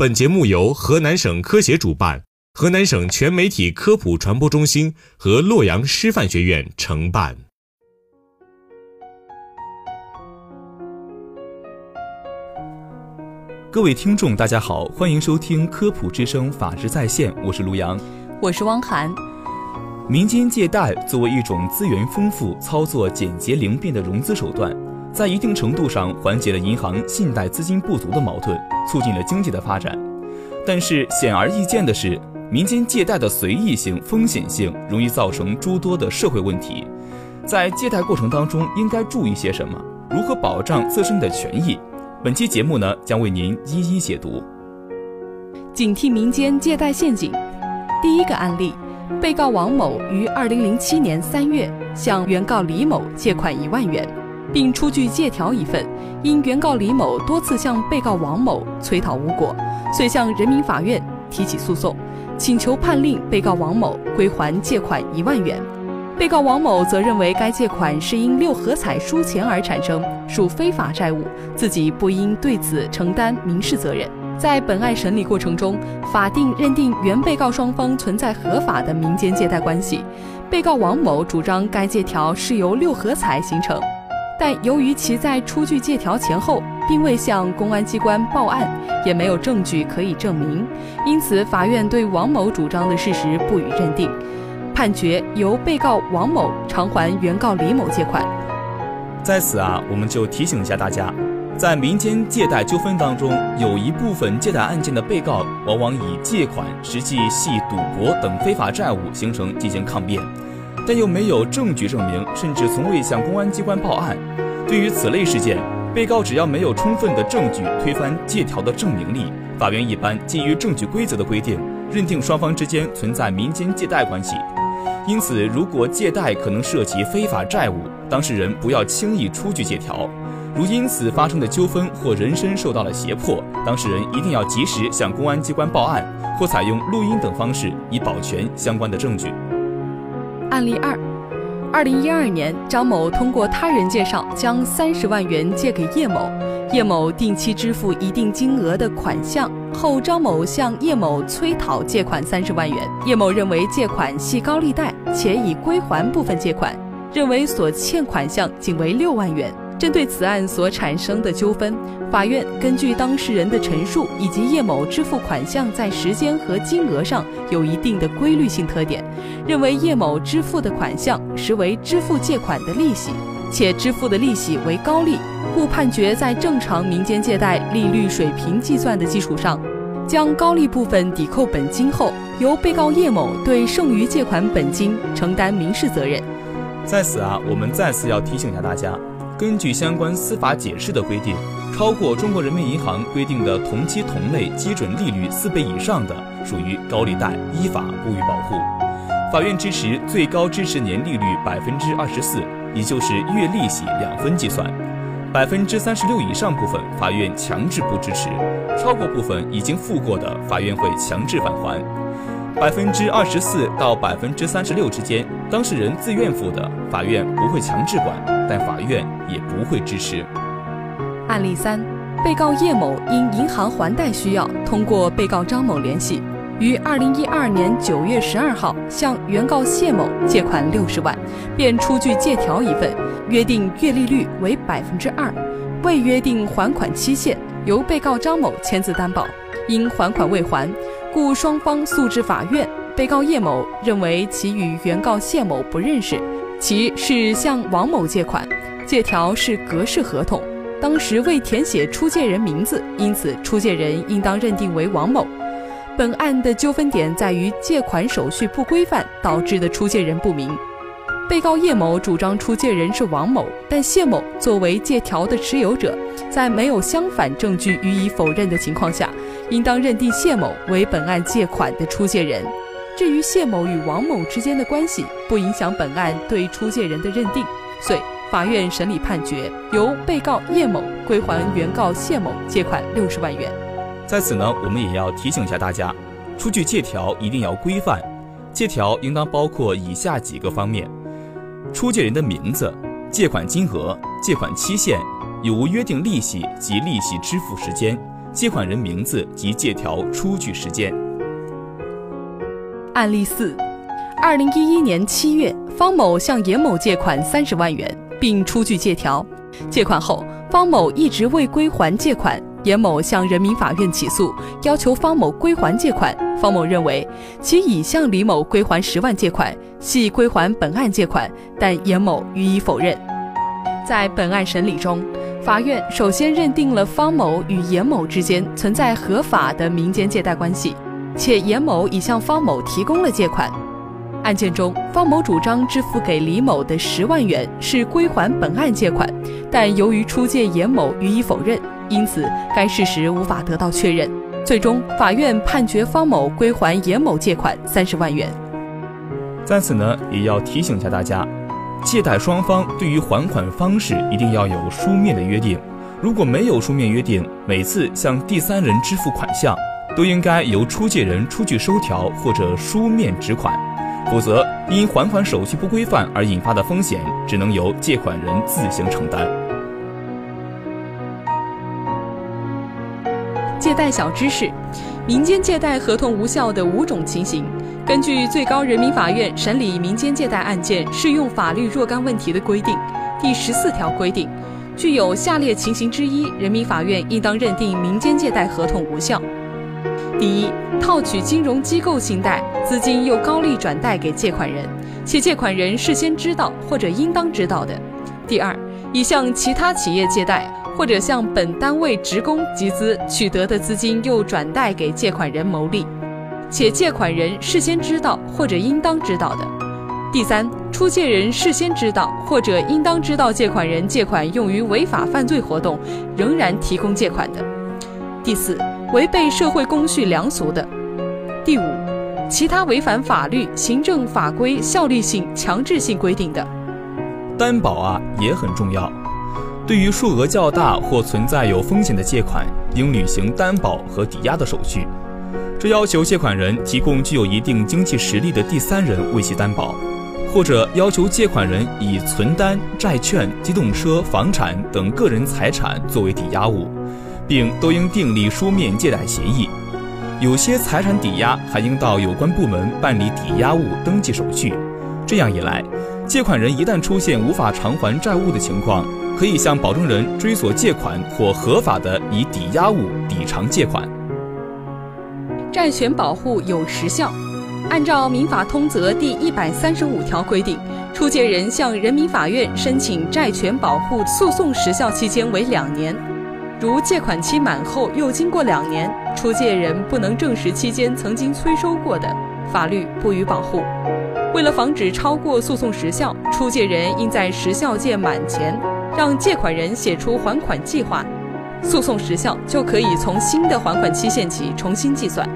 本节目由河南省科协主办，河南省全媒体科普传播中心和洛阳师范学院承办。各位听众，大家好，欢迎收听科普之声法治在线，我是卢阳，我是汪涵。民间借贷作为一种资源丰富、操作简洁灵便的融资手段。在一定程度上缓解了银行信贷资金不足的矛盾，促进了经济的发展。但是显而易见的是，民间借贷的随意性、风险性容易造成诸多的社会问题。在借贷过程当中，应该注意些什么？如何保障自身的权益？本期节目呢，将为您一一解读。警惕民间借贷陷阱。第一个案例，被告王某于二零零七年三月向原告李某借款一万元。并出具借条一份，因原告李某多次向被告王某催讨无果，遂向人民法院提起诉讼，请求判令被告王某归还借款一万元。被告王某则认为该借款是因六合彩输钱而产生，属非法债务，自己不应对此承担民事责任。在本案审理过程中，法定认定原被告双方存在合法的民间借贷关系，被告王某主张该借条是由六合彩形成。但由于其在出具借条前后并未向公安机关报案，也没有证据可以证明，因此法院对王某主张的事实不予认定，判决由被告王某偿还原告李某借款。在此啊，我们就提醒一下大家，在民间借贷纠纷当中，有一部分借贷案件的被告往往以借款实际系赌博等非法债务形成进行抗辩。但又没有证据证明，甚至从未向公安机关报案。对于此类事件，被告只要没有充分的证据推翻借条的证明力，法院一般基于证据规则的规定，认定双方之间存在民间借贷关系。因此，如果借贷可能涉及非法债务，当事人不要轻易出具借条。如因此发生的纠纷或人身受到了胁迫，当事人一定要及时向公安机关报案，或采用录音等方式以保全相关的证据。案例二，二零一二年，张某通过他人介绍将三十万元借给叶某，叶某定期支付一定金额的款项后，张某向叶某催讨借款三十万元，叶某认为借款系高利贷，且已归还部分借款，认为所欠款项仅为六万元。针对此案所产生的纠纷，法院根据当事人的陈述以及叶某支付款项在时间和金额上有一定的规律性特点，认为叶某支付的款项实为支付借款的利息，且支付的利息为高利，故判决在正常民间借贷利率水平计算的基础上，将高利部分抵扣本金后，由被告叶某对剩余借款本金承担民事责任。在此啊，我们再次要提醒一下大家。根据相关司法解释的规定，超过中国人民银行规定的同期同类基准利率四倍以上的，属于高利贷，依法不予保护。法院支持最高支持年利率百分之二十四，也就是月利息两分计算。百分之三十六以上部分，法院强制不支持；超过部分已经付过的，法院会强制返还。百分之二十四到百分之三十六之间，当事人自愿付的，法院不会强制管，但法院也不会支持。案例三，被告叶某因银行还贷需要，通过被告张某联系，于二零一二年九月十二号向原告谢某借款六十万，便出具借条一份，约定月利率为百分之二，未约定还款期限，由被告张某签字担保，因还款未还。故双方诉至法院，被告叶某认为其与原告谢某不认识，其是向王某借款，借条是格式合同，当时未填写出借人名字，因此出借人应当认定为王某。本案的纠纷点在于借款手续不规范导致的出借人不明。被告叶某主张出借人是王某，但谢某作为借条的持有者，在没有相反证据予以否认的情况下，应当认定谢某为本案借款的出借人。至于谢某与王某之间的关系，不影响本案对出借人的认定，遂法院审理判决，由被告叶某归还原告谢某借款六十万元。在此呢，我们也要提醒一下大家，出具借条一定要规范，借条应当包括以下几个方面。出借人的名字、借款金额、借款期限、有无约定利息及利息支付时间、借款人名字及借条出具时间。案例四：二零一一年七月，方某向严某借款三十万元，并出具借条。借款后，方某一直未归还借款。严某向人民法院起诉，要求方某归还借款。方某认为其已向李某归还十万借款，系归还本案借款，但严某予以否认。在本案审理中，法院首先认定了方某与严某之间存在合法的民间借贷关系，且严某已向方某提供了借款。案件中，方某主张支付给李某的十万元是归还本案借款，但由于出借严某予以否认，因此该事实无法得到确认。最终，法院判决方某归还严某借款三十万元。在此呢，也要提醒一下大家，借贷双方对于还款方式一定要有书面的约定。如果没有书面约定，每次向第三人支付款项，都应该由出借人出具收条或者书面指款。否则，因还款手续不规范而引发的风险，只能由借款人自行承担。借贷小知识：民间借贷合同无效的五种情形。根据最高人民法院审理民间借贷案件适用法律若干问题的规定第十四条规定，具有下列情形之一，人民法院应当认定民间借贷合同无效。第一，套取金融机构信贷，资金又高利转贷给借款人，且借款人事先知道或者应当知道的；第二，已向其他企业借贷，或者向本单位职工集资取得的资金又转贷给借款人牟利，且借款人事先知道或者应当知道的；第三，出借人事先知道或者应当知道借款人借款用于违法犯罪活动，仍然提供借款的；第四。违背社会公序良俗的，第五，其他违反法律、行政法规效力性、强制性规定的，担保啊也很重要。对于数额较大或存在有风险的借款，应履行担保和抵押的手续。这要求借款人提供具有一定经济实力的第三人为其担保，或者要求借款人以存单、债券、机动车、房产等个人财产作为抵押物。并都应订立书面借贷协议，有些财产抵押还应到有关部门办理抵押物登记手续。这样一来，借款人一旦出现无法偿还债务的情况，可以向保证人追索借款或合法的以抵押物抵偿借款。债权保护有时效，按照《民法通则》第一百三十五条规定，出借人向人民法院申请债权保护诉讼时效期间为两年。如借款期满后又经过两年，出借人不能证实期间曾经催收过的，法律不予保护。为了防止超过诉讼时效，出借人应在时效届满前让借款人写出还款计划，诉讼时效就可以从新的还款期限起重新计算。